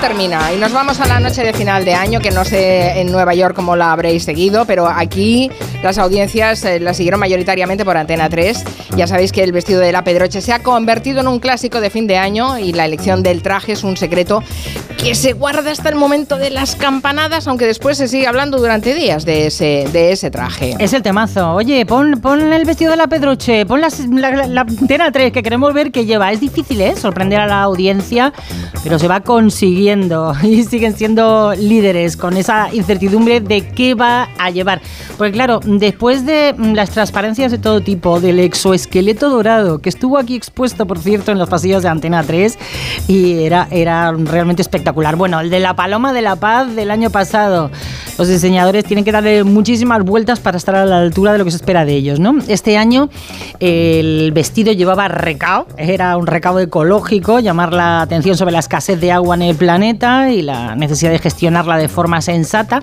termina y nos vamos a la noche de final de año, que no sé en Nueva York cómo la habréis seguido, pero aquí las audiencias eh, la siguieron mayoritariamente por Antena 3. Ya sabéis que el vestido de la Pedroche se ha convertido en un clásico de fin de año y la elección del traje es un secreto que se guarda hasta el momento de las campanadas, aunque después se sigue hablando durante días de ese, de ese traje. Es el temazo. Oye, pon, pon el vestido de la Pedroche, pon la, la, Antena 3, que queremos ver qué lleva. Es difícil, ¿eh? Sorprender a la audiencia, pero se va y siguen siendo líderes con esa incertidumbre de qué va a llevar. Porque claro, después de las transparencias de todo tipo, del exoesqueleto dorado, que estuvo aquí expuesto, por cierto, en los pasillos de Antena 3, y era, era realmente espectacular. Bueno, el de la Paloma de la Paz del año pasado. Los diseñadores tienen que darle muchísimas vueltas para estar a la altura de lo que se espera de ellos, ¿no? Este año el vestido llevaba recao, era un recao ecológico, llamar la atención sobre la escasez de agua en el planeta y la necesidad de gestionarla de forma sensata.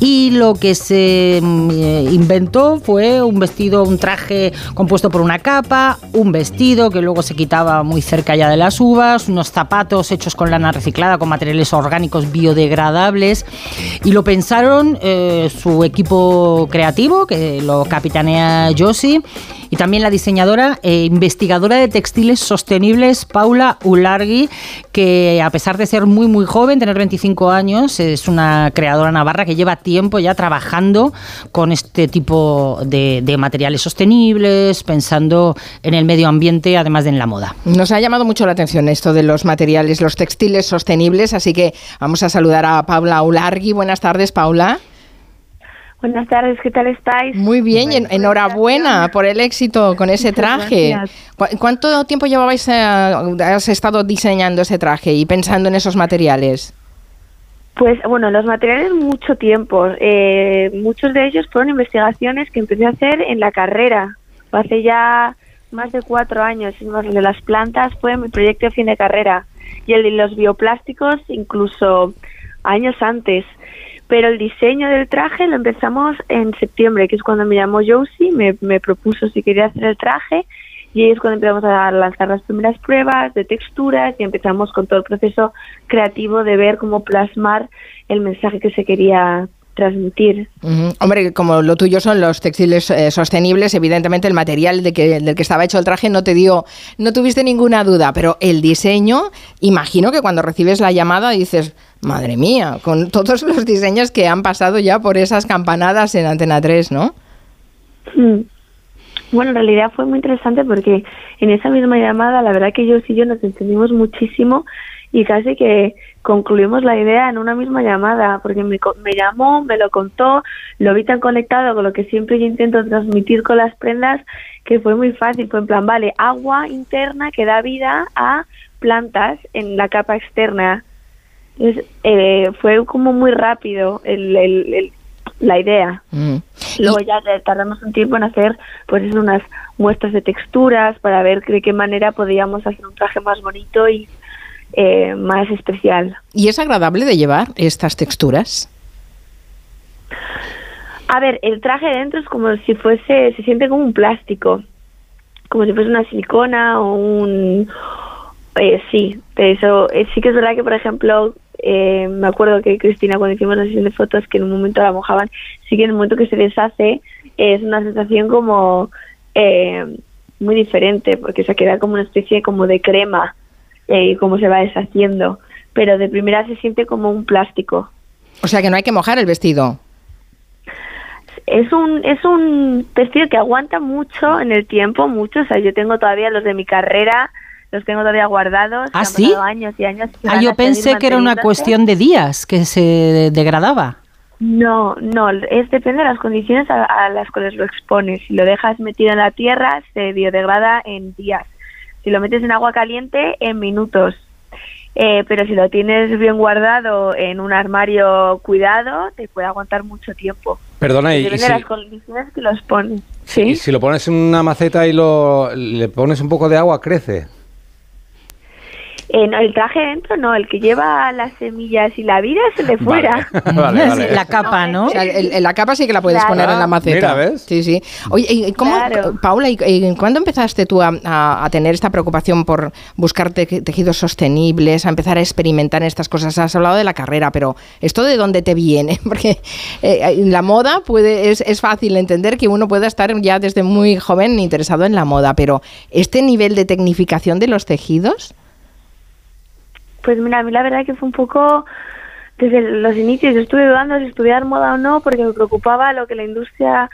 Y lo que se mm, eh, inventó fue un vestido, un traje compuesto por una capa, un vestido que luego se quitaba muy cerca ya de las uvas, unos zapatos hechos con lana reciclada, con materiales orgánicos biodegradables. Y lo pensaron eh, su equipo creativo, que lo capitanea Josie, y también la diseñadora e investigadora de textiles sostenibles Paula Ulargui, que a pesar de ser muy muy joven, tener 25 años, es una creadora navarra que lleva tiempo ya trabajando con este tipo de, de materiales sostenibles, pensando en el medio ambiente, además de en la moda. Nos ha llamado mucho la atención esto de los materiales, los textiles sostenibles, así que vamos a saludar a Paula Ulargui. Buenas tardes, Paula. Buenas tardes, ¿qué tal estáis? Muy bien, enhorabuena por el éxito con ese traje. ¿Cuánto tiempo llevabais, eh, has estado diseñando ese traje y pensando en esos materiales? Pues bueno, los materiales mucho tiempo. Eh, muchos de ellos fueron investigaciones que empecé a hacer en la carrera. Hace ya más de cuatro años. El de las plantas fue mi proyecto de fin de carrera. Y el de los bioplásticos incluso años antes pero el diseño del traje lo empezamos en septiembre, que es cuando me llamó Josie, me, me propuso si quería hacer el traje y ahí es cuando empezamos a lanzar las primeras pruebas de texturas y empezamos con todo el proceso creativo de ver cómo plasmar el mensaje que se quería transmitir. Hombre, como lo tuyo son los textiles eh, sostenibles, evidentemente el material de que, del que estaba hecho el traje no te dio, no tuviste ninguna duda, pero el diseño, imagino que cuando recibes la llamada dices, madre mía, con todos los diseños que han pasado ya por esas campanadas en Antena 3, ¿no? Mm. Bueno, en realidad fue muy interesante porque en esa misma llamada, la verdad que yo y yo nos entendimos muchísimo y casi que concluimos la idea en una misma llamada, porque me, me llamó, me lo contó, lo vi tan conectado con lo que siempre yo intento transmitir con las prendas, que fue muy fácil, fue en plan, vale, agua interna que da vida a plantas en la capa externa. Eh, fue como muy rápido el, el, la idea. Mm. Luego ya tardamos un tiempo en hacer pues unas muestras de texturas para ver de qué manera podíamos hacer un traje más bonito y eh, más especial. ¿Y es agradable de llevar estas texturas? A ver, el traje dentro es como si fuese, se siente como un plástico, como si fuese una silicona o un... Eh, sí, eso eh, sí que es verdad que, por ejemplo, eh, me acuerdo que Cristina cuando hicimos la sesión de fotos que en un momento la mojaban, sí que en el momento que se deshace es una sensación como muy diferente porque se queda como una especie como de crema eh, cómo se va deshaciendo, pero de primera se siente como un plástico. O sea que no hay que mojar el vestido. Es un, es un vestido que aguanta mucho en el tiempo, mucho. O sea, yo tengo todavía los de mi carrera, los tengo todavía guardados. ¿Ah, sí? Años y años. Ah, yo pensé que era una cuestión de días que se degradaba. No, no, es depende de las condiciones a, a, las cuales lo expones. Si lo dejas metido en la tierra, se biodegrada en días. Si lo metes en agua caliente, en minutos. Eh, pero si lo tienes bien guardado en un armario cuidado, te puede aguantar mucho tiempo. Perdona, y, si, las condiciones que los pones. ¿Sí? si lo pones en una maceta y lo, le pones un poco de agua, crece. Eh, no, el traje dentro no, el que lleva las semillas y la vida se le fuera. Vale, vale. La capa, ¿no? O sea, el- el- la capa sí que la puedes Claro. poner en la maceta. Mira, ¿ves? Sí, sí. Oye, ¿y cómo, Claro. Paula, ¿y, y cuándo empezaste tú a, a- a tener esta preocupación por buscar te- tejidos sostenibles, a empezar a experimentar en estas cosas? Has hablado de la carrera, pero ¿esto de dónde te viene? Porque eh, la moda puede, es, es fácil entender que uno pueda estar ya desde muy joven interesado en la moda, pero ¿este nivel de tecnificación de los tejidos? Pues mira, a mí la verdad que fue un poco desde los inicios. Yo estuve dudando si estudiar moda o no porque me preocupaba lo que la industria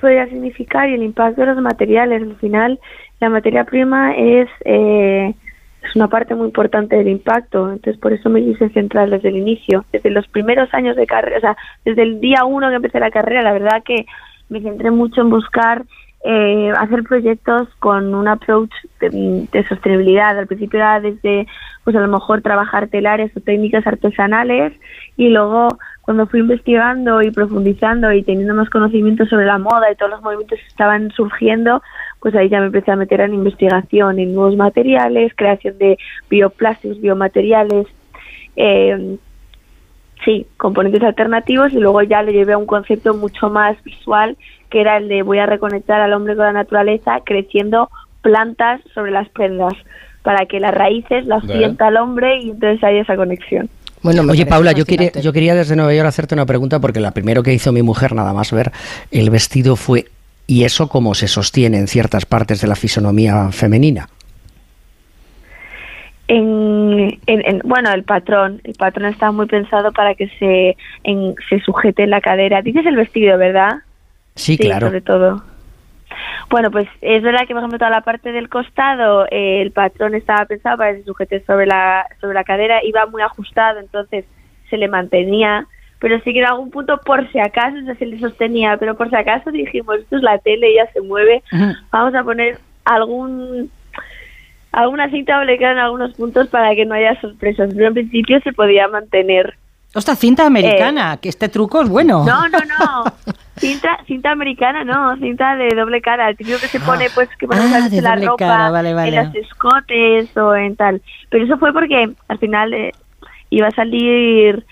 podría significar y el impacto de los materiales. Al final, la materia prima es, eh, es una parte muy importante del impacto. Entonces, por eso me quise centrar desde el inicio. Desde los primeros años de carrera, o sea, desde el día uno que empecé la carrera, la verdad que me centré mucho en buscar eh, hacer proyectos con un approach de, de sostenibilidad. Al principio era desde, pues a lo mejor trabajar telares o técnicas artesanales y luego cuando fui investigando y profundizando y teniendo más conocimiento sobre la moda y todos los movimientos que estaban surgiendo, pues ahí ya me empecé a meter en investigación, en nuevos materiales, creación de bioplásticos, biomateriales, eh, sí, componentes alternativos y luego ya le llevé a un concepto mucho más visual que era el de voy a reconectar al hombre con la naturaleza creciendo plantas sobre las prendas para que las raíces las sienta el hombre y entonces hay esa conexión. Bueno, me Oye, Paula, yo quería, yo quería desde Nueva York hacerte una pregunta porque la primero que hizo mi mujer, nada más ver el vestido, fue ¿y eso cómo se sostiene en ciertas partes de la fisonomía femenina? En, en- en- bueno, el patrón, el patrón está muy pensado para que se, en- se sujete en la cadera. Dices el vestido, ¿verdad? Sí, claro. sobre todo. Bueno, pues es verdad que, por ejemplo, toda la parte del costado, eh, el patrón estaba pensado para que se sujete sobre la, sobre la cadera, iba muy ajustado, entonces se le mantenía, pero sí que en algún punto, por si acaso, se le sostenía, pero por si acaso dijimos, esto es la tele, ya se mueve, vamos a poner algún alguna cinta blanca en algunos puntos para que no haya sorpresas, pero en principio se podía mantener. Ostras, cinta americana, que este truco es bueno. Eh, No, no, no. Cinta, cinta americana, no, cinta de doble cara, el típico que se pone, pues, que ponemos Ah, la ropa, cara, vale, vale. en los escotes o en tal. Pero eso fue porque al final eh, iba a salir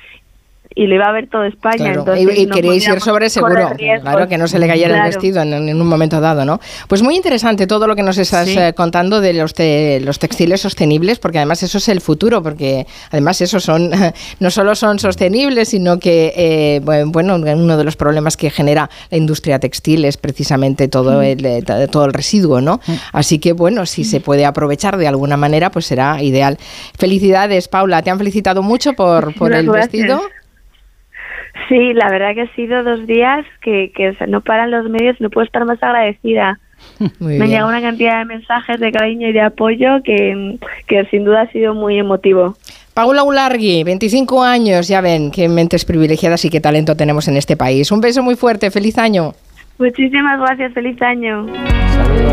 y lo iba a ver todo España. Claro, entonces y, y no queréis ir sobre seguro, claro, que no se le cayera Claro. el vestido en, en un momento dado, ¿no? Pues muy interesante todo lo que nos estás Sí. eh, contando de los, te- los textiles sostenibles, porque además eso es el futuro, porque además eso son, no solo son sostenibles, sino que, eh, bu- bueno, uno de los problemas que genera la industria textil es precisamente todo, el, eh, todo el residuo, ¿no? Así que, bueno, si se puede aprovechar de alguna manera, pues será ideal. Felicidades, Paula, te han felicitado mucho por, por el gracias. vestido. Sí, la verdad que ha sido dos días que, que o sea, no paran los medios, no puedo estar más agradecida. Muy Me llegado una cantidad de mensajes de cariño y de apoyo que, que sin duda ha sido muy emotivo. Paula Ulargui, 25 años, ya ven qué mentes privilegiadas y qué talento tenemos en este país. Un beso muy fuerte, feliz año. Muchísimas gracias, feliz año. Saludos.